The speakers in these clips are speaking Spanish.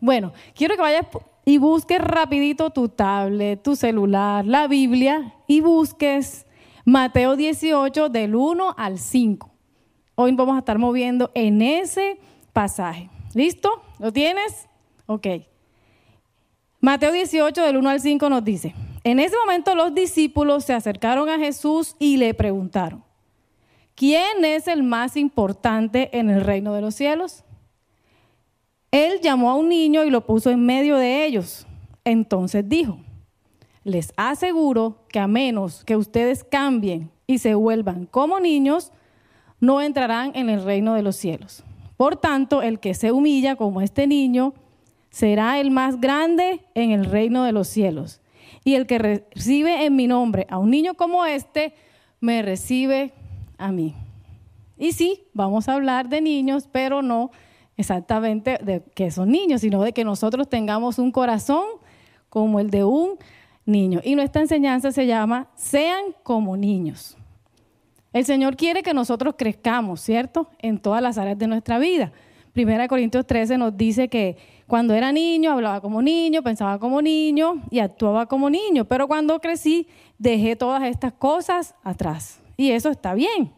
Bueno, quiero que vayas y busques rapidito tu tablet, tu celular, la Biblia y busques Mateo 18 del 1 al 5. Hoy vamos a estar moviendo en ese pasaje. ¿Listo? ¿Lo tienes? Ok. Mateo 18 del 1 al 5 nos dice, en ese momento los discípulos se acercaron a Jesús y le preguntaron, ¿quién es el más importante en el reino de los cielos? Él llamó a un niño y lo puso en medio de ellos. Entonces dijo, les aseguro que a menos que ustedes cambien y se vuelvan como niños, no entrarán en el reino de los cielos. Por tanto, el que se humilla como este niño será el más grande en el reino de los cielos. Y el que recibe en mi nombre a un niño como este, me recibe a mí. Y sí, vamos a hablar de niños, pero no exactamente de que son niños, sino de que nosotros tengamos un corazón como el de un niño. Y nuestra enseñanza se llama Sean como niños. El Señor quiere que nosotros crezcamos, ¿cierto? En todas las áreas de nuestra vida. Primera Corintios 13 nos dice que cuando era niño hablaba como niño, pensaba como niño y actuaba como niño, pero cuando crecí dejé todas estas cosas atrás. Y eso está bien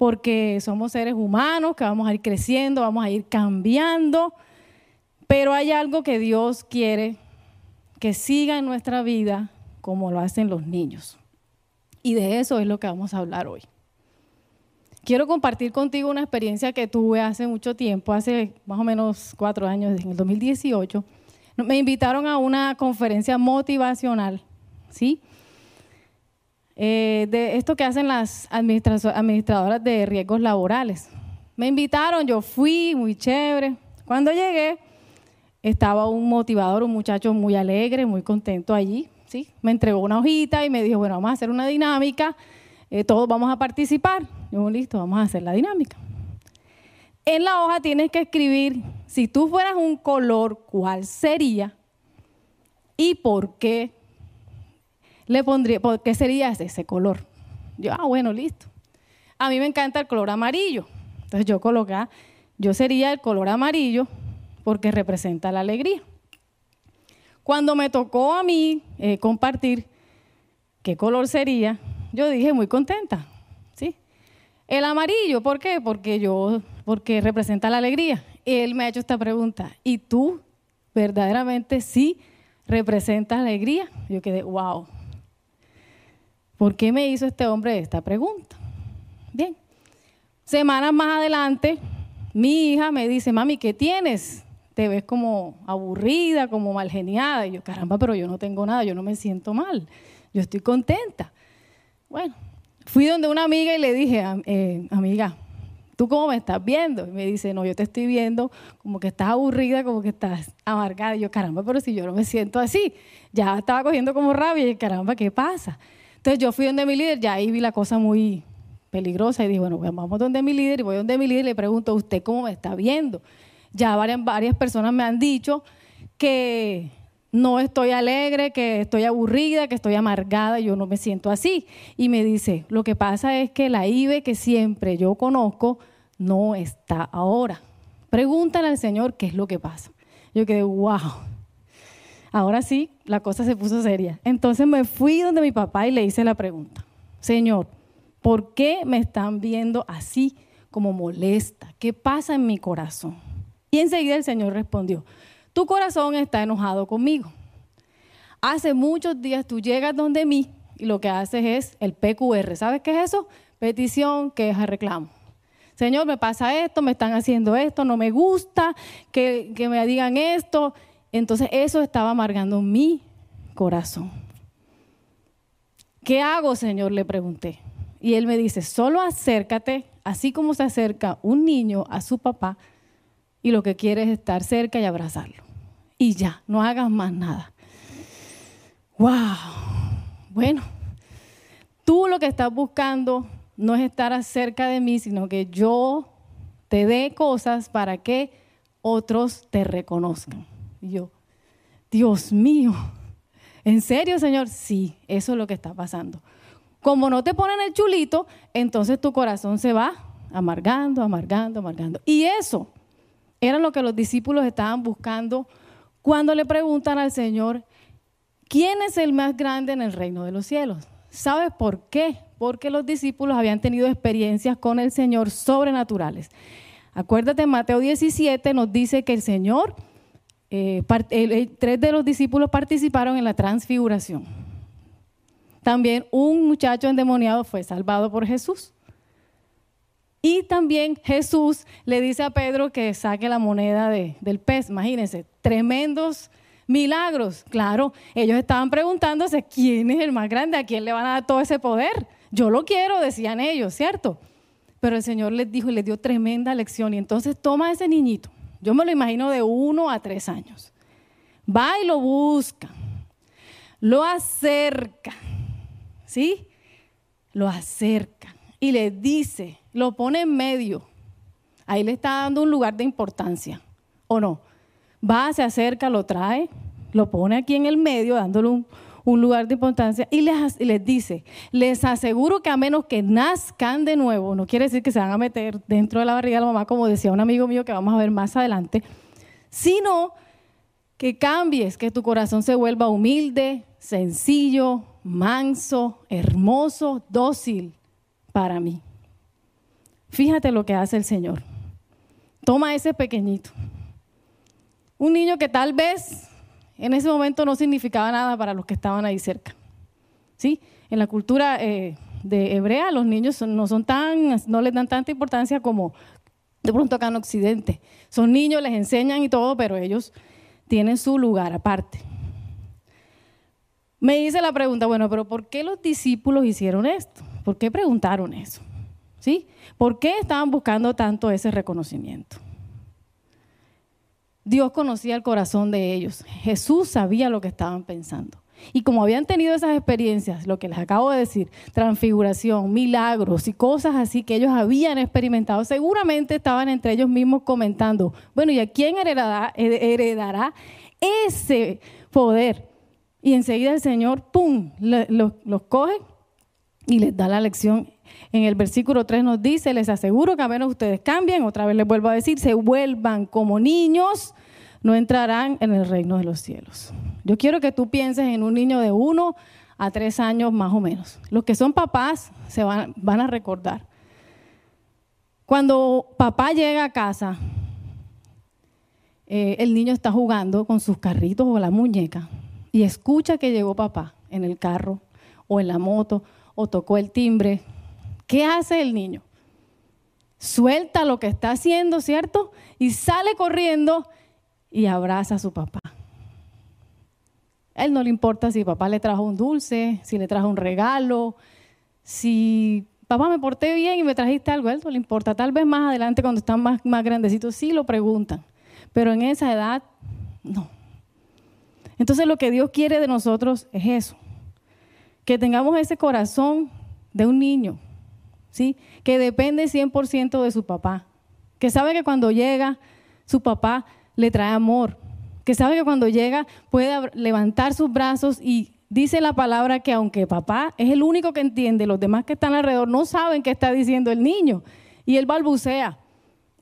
porque somos seres humanos que vamos a ir creciendo, vamos a ir cambiando, pero hay algo que Dios quiere que siga en nuestra vida como lo hacen los niños. Y de eso es lo que vamos a hablar hoy. Quiero compartir contigo una experiencia que tuve hace mucho tiempo, hace más o menos cuatro años, en el 2018. Me invitaron a una conferencia motivacional, ¿sí? Eh, de esto que hacen las administradoras de riesgos laborales. Me invitaron, yo fui, muy chévere. Cuando llegué, estaba un motivador, un muchacho muy alegre, muy contento allí. ¿sí? Me entregó una hojita y me dijo, bueno, vamos a hacer una dinámica, eh, todos vamos a participar. Yo, listo, vamos a hacer la dinámica. En la hoja tienes que escribir, si tú fueras un color, ¿cuál sería? ¿Y por qué le pondría, ¿qué sería ese, color? Yo, ah, bueno, listo. A mí me encanta el color amarillo. Entonces yo coloqué, yo sería el color amarillo porque representa la alegría. Cuando me tocó a mí eh, compartir qué color sería, yo dije muy contenta, ¿sí? El amarillo, ¿por qué? Porque yo, porque representa la alegría. Él me ha hecho esta pregunta, ¿y tú verdaderamente sí representas alegría? Yo quedé, wow, ¿Por qué me hizo este hombre esta pregunta? Bien. Semanas más adelante, mi hija me dice, mami, ¿qué tienes? Te ves como aburrida, como mal geniada. Y yo, caramba, pero yo no tengo nada, yo no me siento mal, yo estoy contenta. Bueno, fui donde una amiga y le dije, eh, amiga, ¿tú cómo me estás viendo? Y me dice, no, yo te estoy viendo como que estás aburrida, como que estás amargada. Y yo, caramba, pero si yo no me siento así, ya estaba cogiendo como rabia y caramba, ¿qué pasa? Entonces yo fui donde mi líder, ya ahí vi la cosa muy peligrosa y dije, bueno, vamos donde mi líder y voy donde mi líder y le pregunto, ¿usted cómo me está viendo? Ya varias, varias personas me han dicho que no estoy alegre, que estoy aburrida, que estoy amargada, yo no me siento así. Y me dice, lo que pasa es que la IBE que siempre yo conozco no está ahora. Pregúntale al Señor qué es lo que pasa. Yo quedé, wow. Ahora sí, la cosa se puso seria. Entonces me fui donde mi papá y le hice la pregunta, Señor, ¿por qué me están viendo así como molesta? ¿Qué pasa en mi corazón? Y enseguida el Señor respondió, tu corazón está enojado conmigo. Hace muchos días tú llegas donde mí y lo que haces es el PQR. ¿Sabes qué es eso? Petición, queja, reclamo. Señor, me pasa esto, me están haciendo esto, no me gusta que, que me digan esto. Entonces eso estaba amargando mi corazón. ¿Qué hago, Señor? Le pregunté. Y él me dice, solo acércate, así como se acerca un niño a su papá y lo que quiere es estar cerca y abrazarlo. Y ya, no hagas más nada. ¡Wow! Bueno, tú lo que estás buscando no es estar cerca de mí, sino que yo te dé cosas para que otros te reconozcan. Y yo, Dios mío, ¿en serio, Señor? Sí, eso es lo que está pasando. Como no te ponen el chulito, entonces tu corazón se va amargando, amargando, amargando. Y eso era lo que los discípulos estaban buscando cuando le preguntan al Señor, ¿quién es el más grande en el reino de los cielos? ¿Sabes por qué? Porque los discípulos habían tenido experiencias con el Señor sobrenaturales. Acuérdate, Mateo 17 nos dice que el Señor, eh, tres de los discípulos participaron en la transfiguración. También un muchacho endemoniado fue salvado por Jesús. Y también Jesús le dice a Pedro que saque la moneda del pez. Imagínense, tremendos milagros. Claro, ellos estaban preguntándose quién es el más grande, a quién le van a dar todo ese poder. Yo lo quiero, decían ellos, ¿cierto? Pero el Señor les dijo y les dio tremenda lección. Y entonces toma a ese niñito, yo me lo imagino de uno a tres años, va y lo busca, lo acerca, ¿sí? Lo acerca y le dice, lo pone en medio. Ahí le está dando un lugar de importancia, ¿o no? Va, se acerca, lo trae, lo pone aquí en el medio, dándole un, lugar de importancia y les, les, dice, les aseguro que a menos que nazcan de nuevo, no quiere decir que se van a meter dentro de la barriga de la mamá, como decía un amigo mío que vamos a ver más adelante, sino que cambies, que tu corazón se vuelva humilde, sencillo, manso, hermoso, dócil para mí. Fíjate lo que hace el Señor. Toma ese pequeñito. Un niño que tal vez en ese momento no significaba nada para los que estaban ahí cerca. ¿Sí? En la cultura eh, de hebrea los niños no son tan, no les dan tanta importancia como de pronto acá en Occidente. Son niños, les enseñan y todo, pero ellos tienen su lugar aparte. Me hice la pregunta, bueno, pero ¿por qué los discípulos hicieron esto? ¿Por qué preguntaron eso? ¿Sí? ¿Por qué estaban buscando tanto ese reconocimiento? Dios conocía el corazón de ellos. Jesús sabía lo que estaban pensando. Y como habían tenido esas experiencias, lo que les acabo de decir, transfiguración, milagros y cosas así que ellos habían experimentado, seguramente estaban entre ellos mismos comentando, bueno, ¿y a quién heredará, ese poder? Y enseguida el Señor, ¡pum!, los coge y les da la lección. En el versículo 3 nos dice, les aseguro que a menos ustedes cambien, otra vez les vuelvo a decir, se vuelvan como niños, no entrarán en el reino de los cielos. Yo quiero que tú pienses en un niño de uno a tres años más o menos. Los que son papás se van, van a recordar. Cuando papá llega a casa, eh, el niño está jugando con sus carritos o la muñeca y escucha que llegó papá en el carro o en la moto o tocó el timbre. ¿Qué hace el niño? Suelta lo que está haciendo, ¿cierto? Y sale corriendo y abraza a su papá. A él no le importa si papá le trajo un dulce, si le trajo un regalo, si papá me porté bien y me trajiste algo, a él no le importa. Tal vez más adelante cuando están más, más grandecitos sí lo preguntan, pero en esa edad no. Entonces lo que Dios quiere de nosotros es eso, que tengamos ese corazón de un niño, ¿sí? que depende 100% de su papá, que sabe que cuando llega su papá le trae amor, que sabe que cuando llega puede levantar sus brazos y dice la palabra que aunque papá es el único que entiende, los demás que están alrededor no saben qué está diciendo el niño y él balbucea.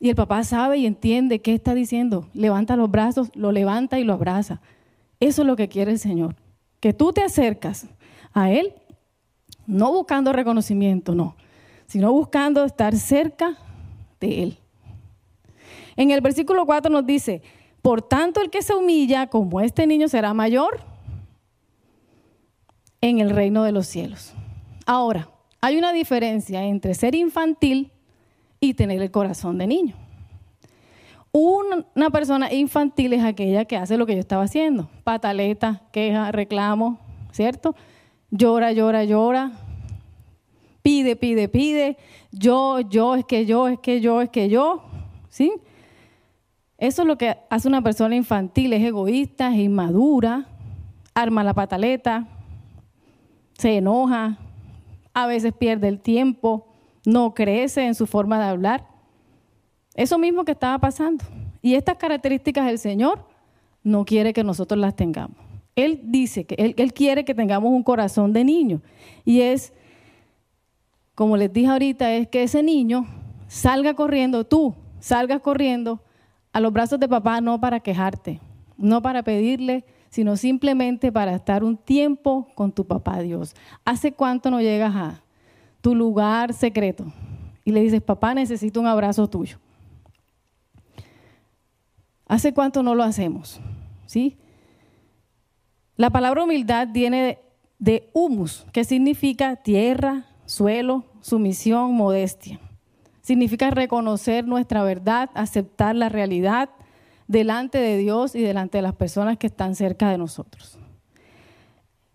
Y el papá sabe y entiende qué está diciendo. Levanta los brazos, lo levanta y lo abraza. Eso es lo que quiere el Señor. Que tú te acercas a Él, no buscando reconocimiento, no, sino buscando estar cerca de Él. En el versículo 4 nos dice, por tanto el que se humilla como este niño será mayor en el reino de los cielos. Ahora, hay una diferencia entre ser infantil y tener el corazón de niño. Una persona infantil es aquella que hace lo que yo estaba haciendo, pataleta, queja, reclamo, ¿cierto? llora, llora, llora, pide, pide, pide, yo, yo, es que yo, es que yo, es que yo, ¿sí? Eso es lo que hace una persona infantil, es egoísta, es inmadura, arma la pataleta, se enoja, a veces pierde el tiempo, no crece en su forma de hablar. Eso mismo que estaba pasando. Y estas características el Señor no quiere que nosotros las tengamos. Él dice que él, quiere que tengamos un corazón de niño. Y es, como les dije ahorita, es que ese niño salga corriendo, tú salgas corriendo a los brazos de papá no para quejarte, no para pedirle, sino simplemente para estar un tiempo con tu papá Dios. ¿Hace cuánto no llegas a tu lugar secreto y le dices, papá, necesito un abrazo tuyo? ¿Hace cuánto no lo hacemos? ¿Sí? La palabra humildad viene de humus, que significa tierra, suelo, sumisión, modestia. Significa reconocer nuestra verdad, aceptar la realidad delante de Dios y delante de las personas que están cerca de nosotros.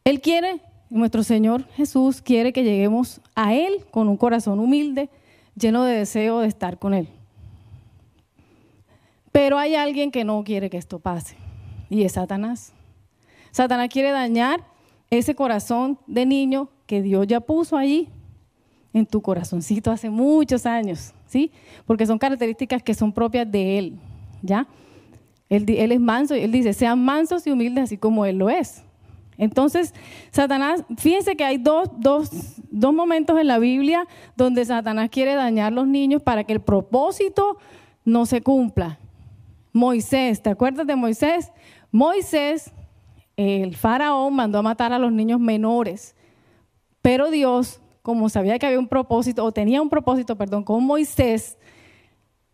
Él quiere, nuestro Señor Jesús quiere que lleguemos a Él con un corazón humilde, lleno de deseo de estar con Él. Pero hay alguien que no quiere que esto pase, y es Satanás. Satanás quiere dañar ese corazón de niño que Dios ya puso allí en tu corazoncito hace muchos años, ¿sí? Porque son características que son propias de Él, ¿ya? Él, es manso, Él dice, sean mansos y humildes así como Él lo es. Entonces, Satanás, fíjense que hay dos, dos, dos momentos en la Biblia donde Satanás quiere dañar a los niños para que el propósito no se cumpla. Moisés, ¿te acuerdas de Moisés? Moisés, el faraón mandó a matar a los niños menores, pero Dios como sabía que había un propósito, o tenía un propósito, perdón, con Moisés,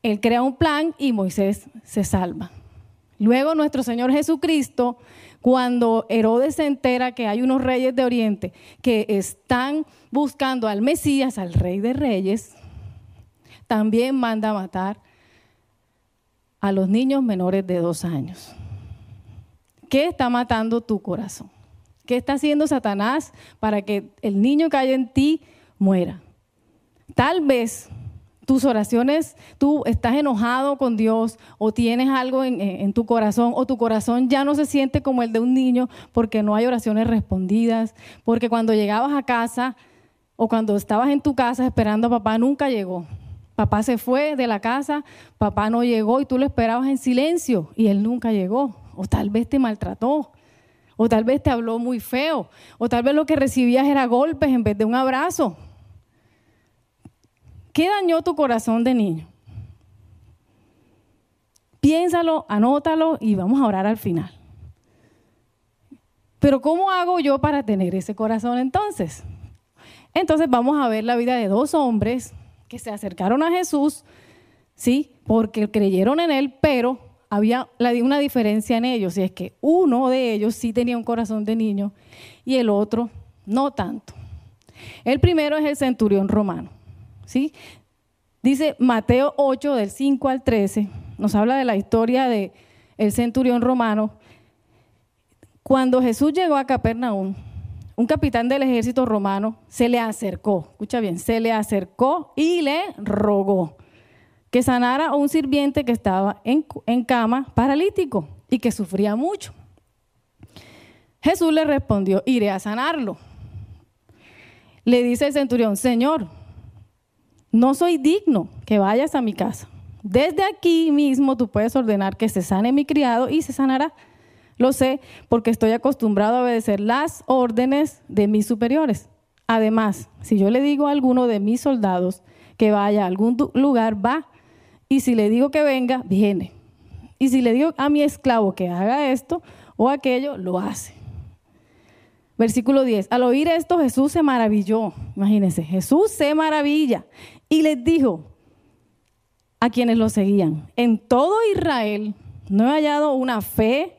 él crea un plan y Moisés se salva. Luego nuestro Señor Jesucristo, cuando Herodes se entera que hay unos reyes de Oriente que están buscando al Mesías, al rey de reyes, también manda a matar a los niños menores de dos años. ¿Qué está matando tu corazón? ¿Qué está haciendo Satanás para que el niño que hay en ti muera? Tal vez tus oraciones, tú estás enojado con Dios o tienes algo en, tu corazón o tu corazón ya no se siente como el de un niño porque no hay oraciones respondidas, porque cuando llegabas a casa o cuando estabas en tu casa esperando a papá nunca llegó. Papá se fue de la casa, papá no llegó y tú lo esperabas en silencio y él nunca llegó. O tal vez te maltrató, o tal vez te habló muy feo. O tal vez lo que recibías era golpes en vez de un abrazo. ¿Qué dañó tu corazón de niño? Piénsalo, anótalo y vamos a orar al final. Pero ¿cómo hago yo para tener ese corazón entonces? Entonces vamos a ver la vida de dos hombres que se acercaron a Jesús, ¿sí? Porque creyeron en él, pero había una diferencia en ellos, y es que uno de ellos sí tenía un corazón de niño y el otro no tanto. El primero es el centurión romano, ¿sí? Dice Mateo 8 del 5 al 13, nos habla de la historia de el centurión romano. Cuando Jesús llegó a Capernaum, un capitán del ejército romano se le acercó, escucha bien, se le acercó y le rogó que sanara a un sirviente que estaba en, cama paralítico y que sufría mucho. Jesús le respondió, iré a sanarlo. Le dice el centurión, Señor, no soy digno que vayas a mi casa. Desde aquí mismo tú puedes ordenar que se sane mi criado y se sanará. Lo sé porque estoy acostumbrado a obedecer las órdenes de mis superiores. Además, si yo le digo a alguno de mis soldados que vaya a algún lugar, va y si le digo que venga, viene. Y si le digo a mi esclavo que haga esto o aquello, lo hace. Versículo 10. Al oír esto, Jesús se maravilló. Imagínense, Jesús se maravilla y les dijo a quienes lo seguían, en todo Israel no he hallado una fe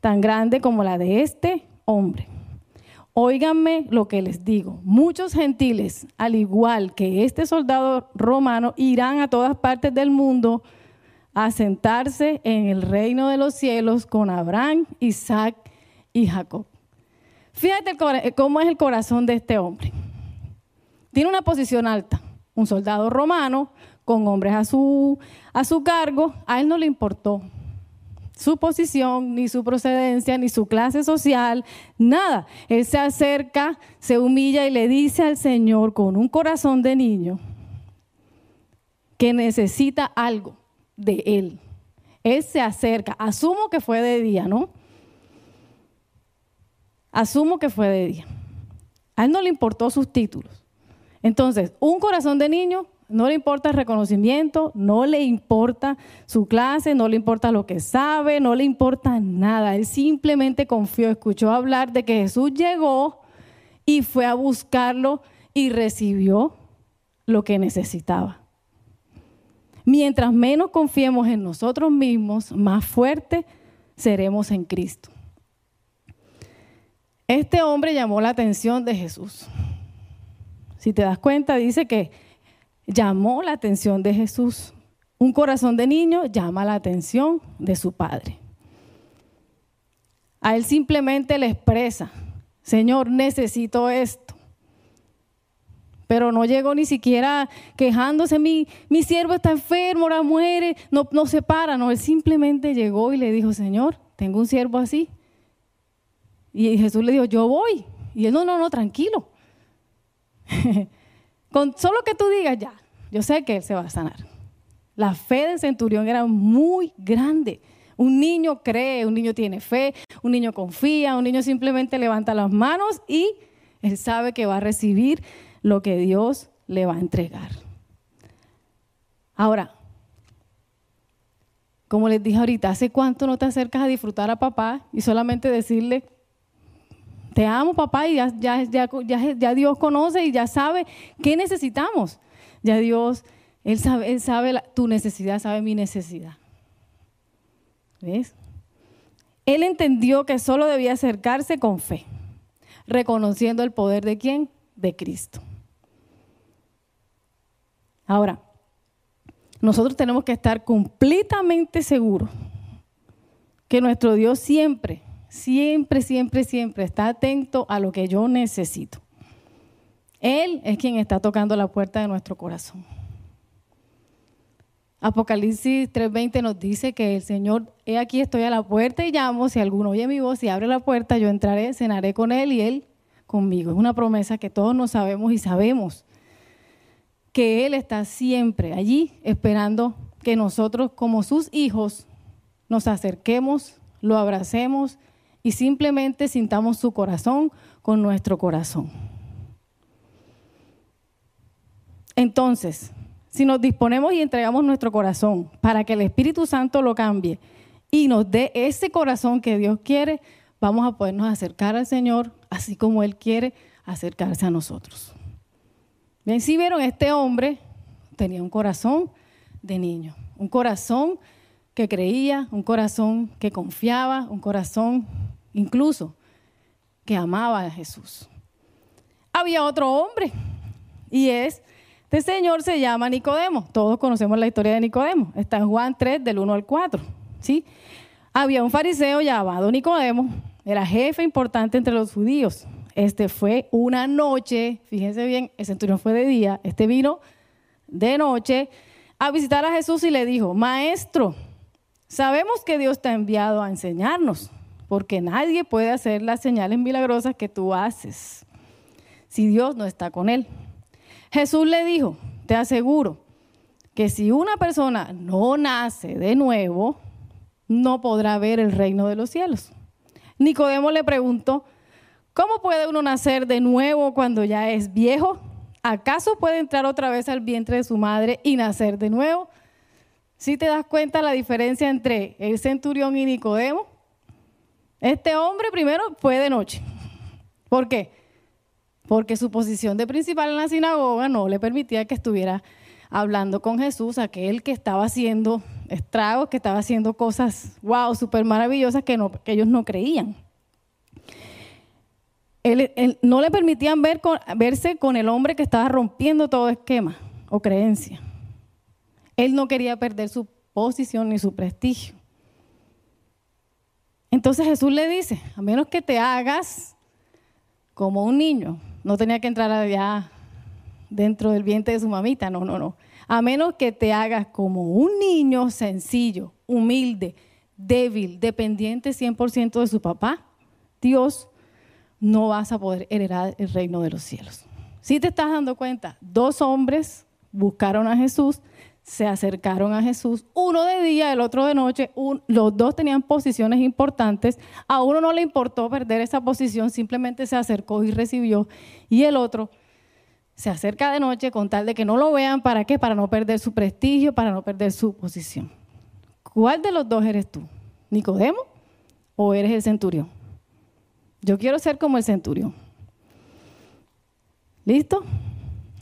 tan grande como la de este hombre. Óiganme lo que les digo. Muchos gentiles, al igual que este soldado romano, irán a todas partes del mundo a sentarse en el reino de los cielos con Abraham, Isaac y Jacob. Fíjate cómo es el corazón de este hombre. Tiene una posición alta, un soldado romano con hombres a su, a su cargo, a él no le importó su posición, ni su procedencia, ni su clase social, nada. Él se acerca, se humilla y le dice al Señor con un corazón de niño que necesita algo de Él. Él se acerca, asumo que fue de día, ¿no? Asumo que fue de día. A él no le importó sus títulos. Entonces, un corazón de niño no le importa el reconocimiento, no le importa su clase, no le importa lo que sabe, no le importa nada. Él simplemente confió, escuchó hablar de que Jesús llegó y fue a buscarlo y recibió lo que necesitaba. Mientras menos confiemos en nosotros mismos, más fuerte seremos en Cristo. Este hombre llamó la atención de Jesús. Si te das cuenta, dice que llamó la atención de Jesús. Un corazón de niño llama la atención de su padre. A él simplemente le expresa, Señor, necesito esto. Pero no llegó ni siquiera quejándose, mi, mi siervo está enfermo, ahora muere, no, no se para, no, él simplemente llegó y le dijo, Señor, tengo un siervo así. Y Jesús le dijo, yo voy. Y él, no, no, no, tranquilo. Con solo que tú digas ya, yo sé que él se va a sanar. La fe del centurión era muy grande. Un niño cree, un niño tiene fe, un niño confía, un niño simplemente levanta las manos y él sabe que va a recibir lo que Dios le va a entregar. Ahora, como les dije ahorita, ¿hace cuánto no te acercas a disfrutar a papá y solamente decirle, te amo papá y ya, Dios conoce y ya sabe qué necesitamos. Ya Dios, Él sabe, él sabe tu necesidad, sabe mi necesidad. ¿Ves? Él entendió que solo debía acercarse con fe, reconociendo el poder de quién? De Cristo. Ahora, nosotros tenemos que estar completamente seguros que nuestro Dios siempre siempre, siempre, siempre está atento a lo que yo necesito. Él es quien está tocando la puerta de nuestro corazón. Apocalipsis 3:20 nos dice que el Señor, he aquí estoy a la puerta y llamo, si alguno oye mi voz y abre la puerta, yo entraré, cenaré con Él y Él conmigo. Es una promesa que todos nos sabemos y sabemos que Él está siempre allí esperando que nosotros como sus hijos nos acerquemos, lo abracemos y simplemente sintamos su corazón con nuestro corazón. Entonces, si nos disponemos y entregamos nuestro corazón para que el Espíritu Santo lo cambie y nos dé ese corazón que Dios quiere, vamos a podernos acercar al Señor así como Él quiere acercarse a nosotros. Bien, si vieron, este hombre tenía un corazón de niño, un corazón que creía, un corazón que confiaba, un corazón incluso que amaba a Jesús. Había otro hombre y es, este señor se llama Nicodemo. Todos conocemos la historia de Nicodemo. Está en Juan 3 del 1 al 4. ¿sí? Había un fariseo llamado Nicodemo, era jefe importante entre los judíos. Este fue una noche, fíjense bien, el centurión fue de día, este vino de noche a visitar a Jesús y le dijo, maestro, sabemos que Dios te ha enviado a enseñarnos porque nadie puede hacer las señales milagrosas que tú haces si Dios no está con él. Jesús le dijo, te aseguro que si una persona no nace de nuevo, no podrá ver el reino de los cielos. Nicodemo le preguntó, ¿cómo puede uno nacer de nuevo cuando ya es viejo? ¿Acaso puede entrar otra vez al vientre de su madre y nacer de nuevo? Si te das cuenta la diferencia entre el centurión y Nicodemo, este hombre primero fue de noche. ¿Por qué? Porque su posición de principal en la sinagoga no le permitía que estuviera hablando con Jesús, aquel que estaba haciendo estragos, que estaba haciendo cosas, wow, súper maravillosas que, ellos no creían. no le permitían ver verse con el hombre que estaba rompiendo todo esquema o creencia. Él no quería perder su posición ni su prestigio. Entonces Jesús le dice, a menos que te hagas como un niño, no tenía que entrar allá dentro del vientre de su mamita, no, no, no. A menos que te hagas como un niño sencillo, humilde, débil, dependiente 100% de su papá, Dios, no vas a poder heredar el reino de los cielos. Si te estás dando cuenta, dos hombres buscaron a Jesús, se acercaron a Jesús, uno de día, el otro de noche, los dos tenían posiciones importantes, a uno no le importó perder esa posición, simplemente se acercó y recibió, y el otro se acerca de noche con tal de que no lo vean. ¿Para qué? Para no perder su prestigio, para no perder su posición. ¿Cuál de los dos eres tú? ¿Nicodemo o eres el centurión? Yo quiero ser como el centurión. ¿Listo?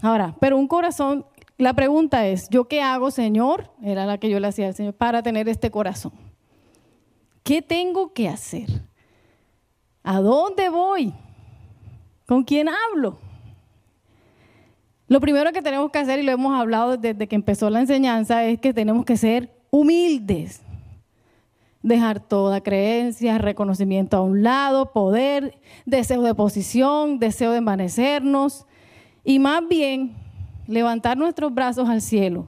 Ahora, pero un corazón, la pregunta es, ¿yo qué hago, Señor? Era la que yo le hacía al Señor, para tener este corazón. ¿Qué tengo que hacer? ¿A dónde voy? ¿Con quién hablo? Lo primero que tenemos que hacer, y lo hemos hablado desde que empezó la enseñanza, es que tenemos que ser humildes. Dejar toda creencia, reconocimiento a un lado, poder, deseo de posición, deseo de envanecernos, y más bien levantar nuestros brazos al cielo.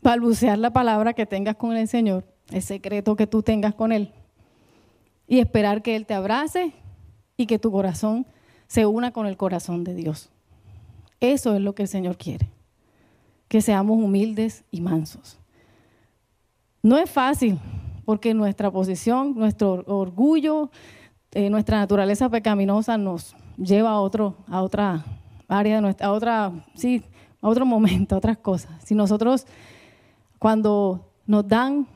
Balbucear la palabra que tengas con el Señor, el secreto que tú tengas con Él, y esperar que Él te abrace y que tu corazón se una con el corazón de Dios. Eso es lo que el Señor quiere, que seamos humildes y mansos. No es fácil, porque nuestra posición, nuestro orgullo, eh, nuestra naturaleza pecaminosa nos lleva a, otro, a otra área, de nuestra, a, otra, sí, a otro momento, a otras cosas. Si nosotros, cuando nos dan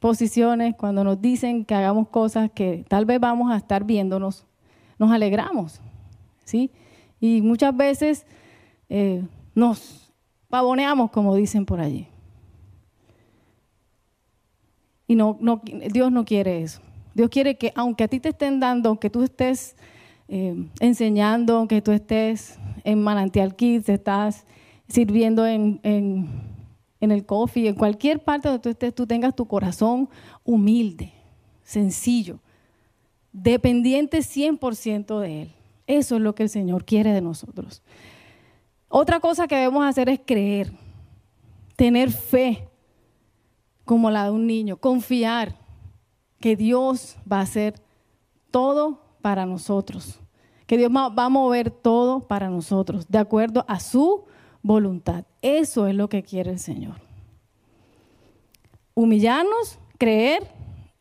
posiciones, cuando nos dicen que hagamos cosas que tal vez vamos a estar viéndonos, nos alegramos, ¿sí? Y muchas veces eh, nos pavoneamos, como dicen por allí. Y no, no, Dios no quiere eso. Dios quiere que aunque a ti te estén dando, aunque tú estés eh, enseñando, aunque tú estés en Manantial Kids, estás sirviendo en, en, en el coffee, en cualquier parte donde tú estés, tú tengas tu corazón humilde, sencillo, dependiente 100% de Él. Eso es lo que el Señor quiere de nosotros. Otra cosa que debemos hacer es creer, tener fe como la de un niño, confiar que Dios va a hacer todo para nosotros, que Dios va a mover todo para nosotros, de acuerdo a su voluntad. Eso es lo que quiere el Señor. Humillarnos, creer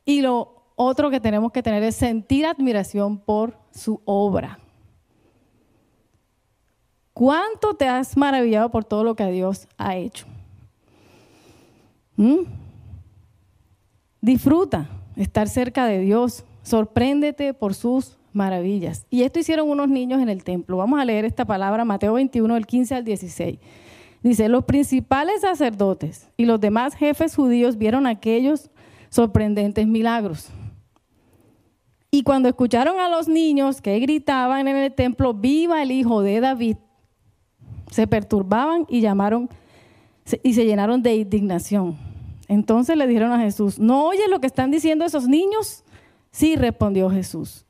y lo otro que tenemos que tener es sentir admiración por su obra. ¿Cuánto te has maravillado por todo lo que Dios ha hecho? ¿Mm? Disfruta estar cerca de Dios. Sorpréndete por sus Y esto hicieron unos niños en el templo. Vamos a leer esta palabra, Mateo 21, del 15 al 16. Dice, los principales sacerdotes y los demás jefes judíos vieron aquellos sorprendentes milagros. Y cuando escucharon a los niños que gritaban en el templo, viva el hijo de David, se perturbaban y llamaron y se llenaron de indignación. Entonces le dijeron a Jesús, ¿no oyes lo que están diciendo esos niños? Sí, respondió Jesús.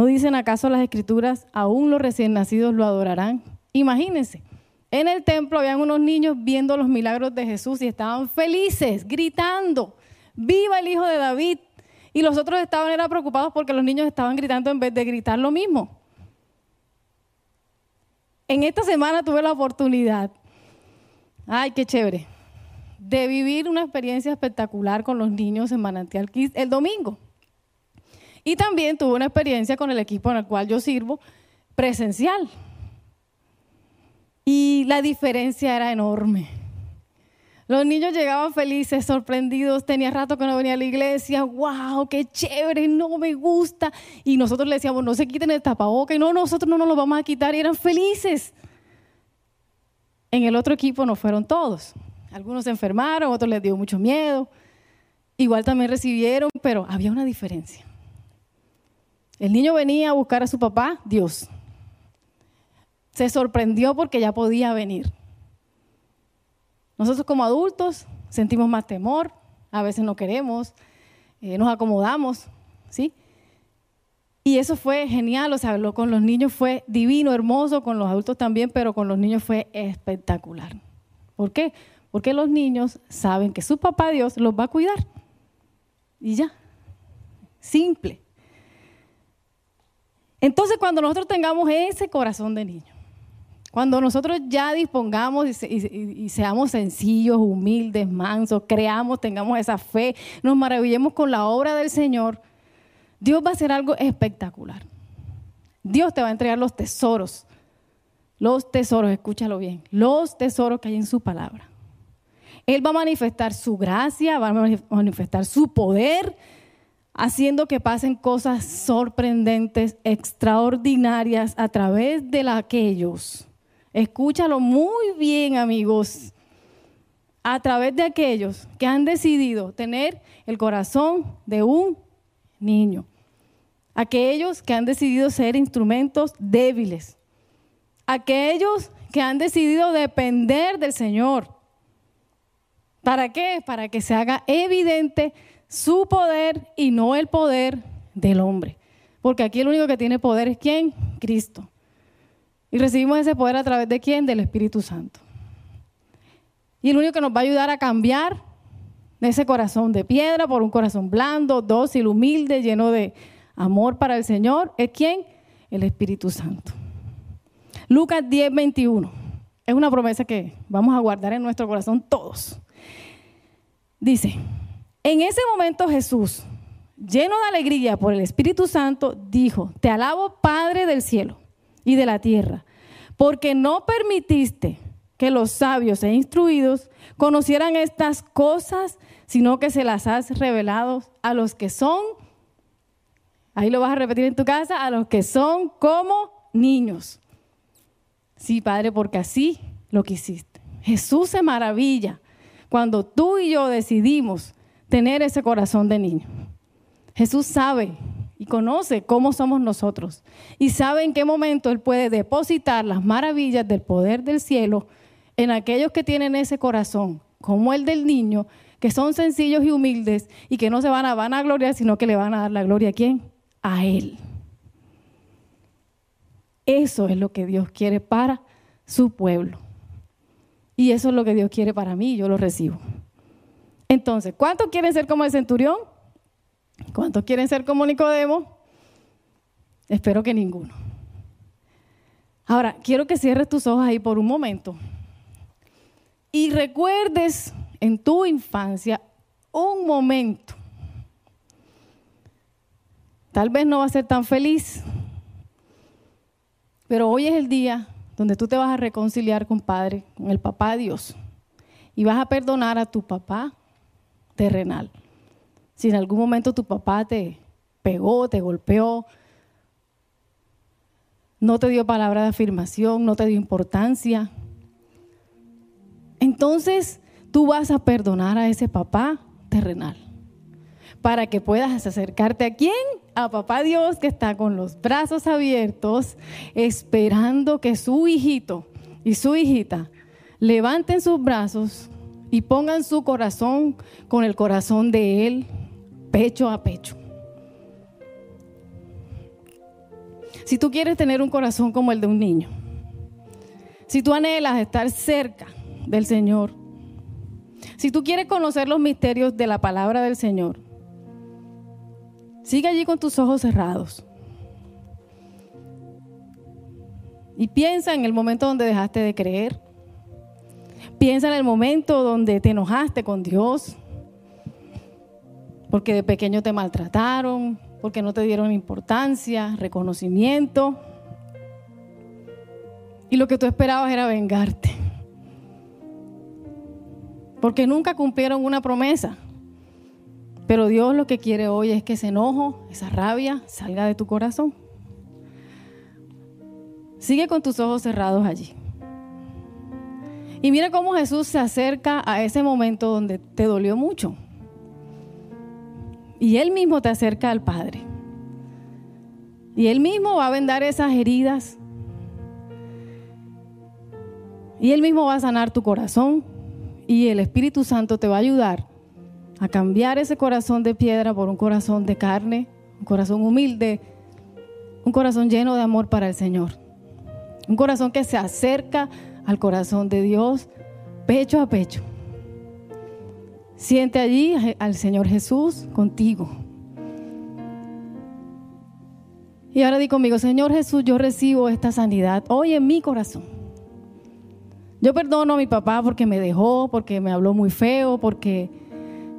¿No dicen acaso las escrituras, aún los recién nacidos lo adorarán? Imagínense, en el templo habían unos niños viendo los milagros de Jesús y estaban felices, gritando, viva el Hijo de David. Y los otros estaban era preocupados porque los niños estaban gritando en vez de gritar lo mismo. En esta semana tuve la oportunidad, ay, qué chévere, de vivir una experiencia espectacular con los niños en Manantial Kids el domingo. Y también tuve una experiencia con el equipo en el cual yo sirvo presencial. Y la diferencia era enorme. Los niños llegaban felices, sorprendidos, tenía rato que no venía a la iglesia, wow, qué chévere, no me gusta. Y nosotros le decíamos, no se quiten el tapabocas, y no, nosotros no nos lo vamos a quitar, y eran felices. En el otro equipo no fueron todos. Algunos se enfermaron, otros les dio mucho miedo. Igual también recibieron, pero había una diferencia. El niño venía a buscar a su papá, Dios. Se sorprendió porque ya podía venir. Nosotros como adultos sentimos más temor, a veces no queremos, eh, nos acomodamos, ¿sí? Y eso fue genial, o sea, con los niños fue divino, hermoso, con los adultos también, pero con los niños fue espectacular. ¿Por qué? Porque los niños saben que su papá Dios los va a cuidar. Y ya, simple. Entonces, cuando nosotros tengamos ese corazón de niño, cuando nosotros ya dispongamos y, seamos sencillos, humildes, mansos, creamos, tengamos esa fe, nos maravillemos con la obra del Señor, Dios va a hacer algo espectacular. Dios te va a entregar los tesoros. Los tesoros, escúchalo bien, los tesoros que hay en su palabra. Él va a manifestar su gracia, va a manifestar su poder, haciendo que pasen cosas sorprendentes, extraordinarias a través de aquellos. Escúchalo muy bien, amigos. A través de aquellos que han decidido tener el corazón de un niño. Aquellos que han decidido ser instrumentos débiles. Aquellos que han decidido depender del Señor. ¿Para qué? Para que se haga evidente su poder y no el poder del hombre. Porque aquí el único que tiene poder es quién? Cristo. Y recibimos ese poder a través de quién? Del Espíritu Santo. Y el único que nos va a ayudar a cambiar ese corazón de piedra por un corazón blando, dócil, humilde, lleno de amor para el Señor, es quién? El Espíritu Santo. Lucas 10, 21. Es una promesa que vamos a guardar en nuestro corazón todos. Dice, en ese momento Jesús, lleno de alegría por el Espíritu Santo, dijo, te alabo Padre del cielo y de la tierra, porque no permitiste que los sabios e instruidos conocieran estas cosas, sino que se las has revelado a los que son, ahí lo vas a repetir en tu casa, a los que son como niños. Sí, Padre, porque así lo quisiste. Jesús se maravilla cuando tú y yo decidimos tener ese corazón de niño. Jesús sabe y conoce cómo somos nosotros y sabe en qué momento Él puede depositar las maravillas del poder del cielo en aquellos que tienen ese corazón, como el del niño, que son sencillos y humildes y que no se van a vanagloriar, sino que le van a dar la gloria a quién? A Él. Eso es lo que Dios quiere para su pueblo. Y eso es lo que Dios quiere para mí, yo lo recibo. Entonces, ¿cuántos quieren ser como el centurión? ¿Cuántos quieren ser como Nicodemo? Espero que ninguno. Ahora, quiero que cierres tus ojos ahí por un momento y recuerdes en tu infancia un momento. Tal vez no va a ser tan feliz, pero hoy es el día donde tú te vas a reconciliar con Padre, con el Papá Dios, y vas a perdonar a tu papá terrenal. Si en algún momento tu papá te pegó, te golpeó, no te dio palabra de afirmación, no te dio importancia, entonces tú vas a perdonar a ese papá terrenal para que puedas acercarte a quién? A papá Dios que está con los brazos abiertos esperando que su hijito y su hijita levanten sus brazos y pongan su corazón con el corazón de Él, pecho a pecho. Si tú quieres tener un corazón como el de un niño, si tú anhelas estar cerca del Señor, si tú quieres conocer los misterios de la palabra del Señor, sigue allí con tus ojos cerrados. Y piensa en el momento donde dejaste de creer. Piensa en el momento donde te enojaste con Dios, porque de pequeño te maltrataron, porque no te dieron importancia, reconocimiento. Y lo que tú esperabas era vengarte. Porque nunca cumplieron una promesa. Pero Dios lo que quiere hoy es que ese enojo, esa rabia, salga de tu corazón. Sigue con tus ojos cerrados allí. Y mira cómo Jesús se acerca a ese momento donde te dolió mucho. Y Él mismo te acerca al Padre. Y Él mismo va a vendar esas heridas. Y Él mismo va a sanar tu corazón. Y el Espíritu Santo te va a ayudar a cambiar ese corazón de piedra por un corazón de carne, un corazón humilde, un corazón lleno de amor para el Señor. Un corazón que se acerca al corazón de Dios pecho a pecho. Siente allí al Señor Jesús contigo. Y ahora di conmigo, Señor Jesús, yo recibo esta sanidad hoy en mi corazón. Yo perdono a mi papá porque me dejó, porque me habló muy feo, porque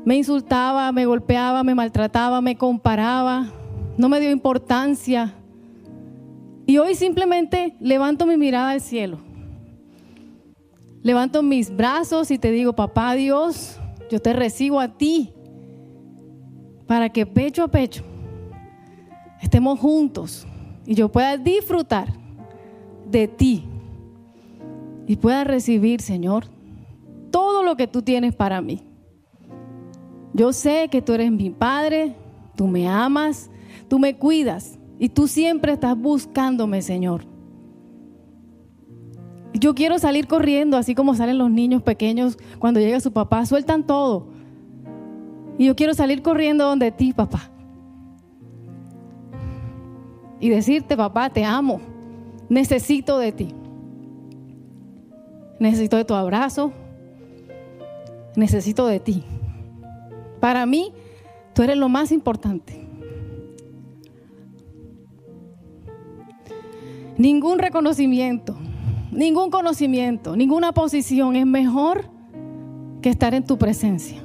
me insultaba, me golpeaba, me maltrataba, me comparaba, no me dio importancia. Y hoy simplemente levanto mi mirada al cielo. Levanto mis brazos y te digo, papá Dios, yo te recibo a ti para que pecho a pecho estemos juntos y yo pueda disfrutar de ti y pueda recibir, Señor, todo lo que tú tienes para mí. Yo sé que tú eres mi Padre, tú me amas, tú me cuidas y tú siempre estás buscándome, Señor. Yo quiero salir corriendo, así como salen los niños pequeños cuando llega su papá, sueltan todo. Y yo quiero salir corriendo donde ti, papá. Y decirte, papá, te amo. Necesito de ti. Necesito de tu abrazo. Necesito de ti. Para mí, tú eres lo más importante. Ningún reconocimiento, ningún conocimiento, ninguna posición es mejor que estar en tu presencia.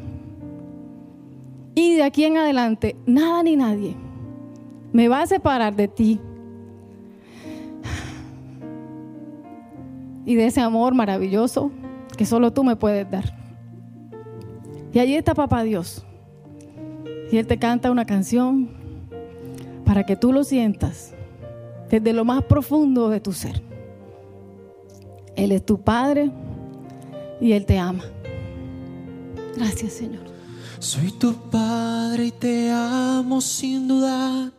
Y de aquí en adelante, nada ni nadie me va a separar de ti. Y de ese amor maravilloso que solo tú me puedes dar. Y allí está Papá Dios. Y Él te canta una canción para que tú lo sientas desde lo más profundo de tu ser. Él es tu Padre y Él te ama. Gracias, Señor. Soy tu Padre y te amo sin dudar.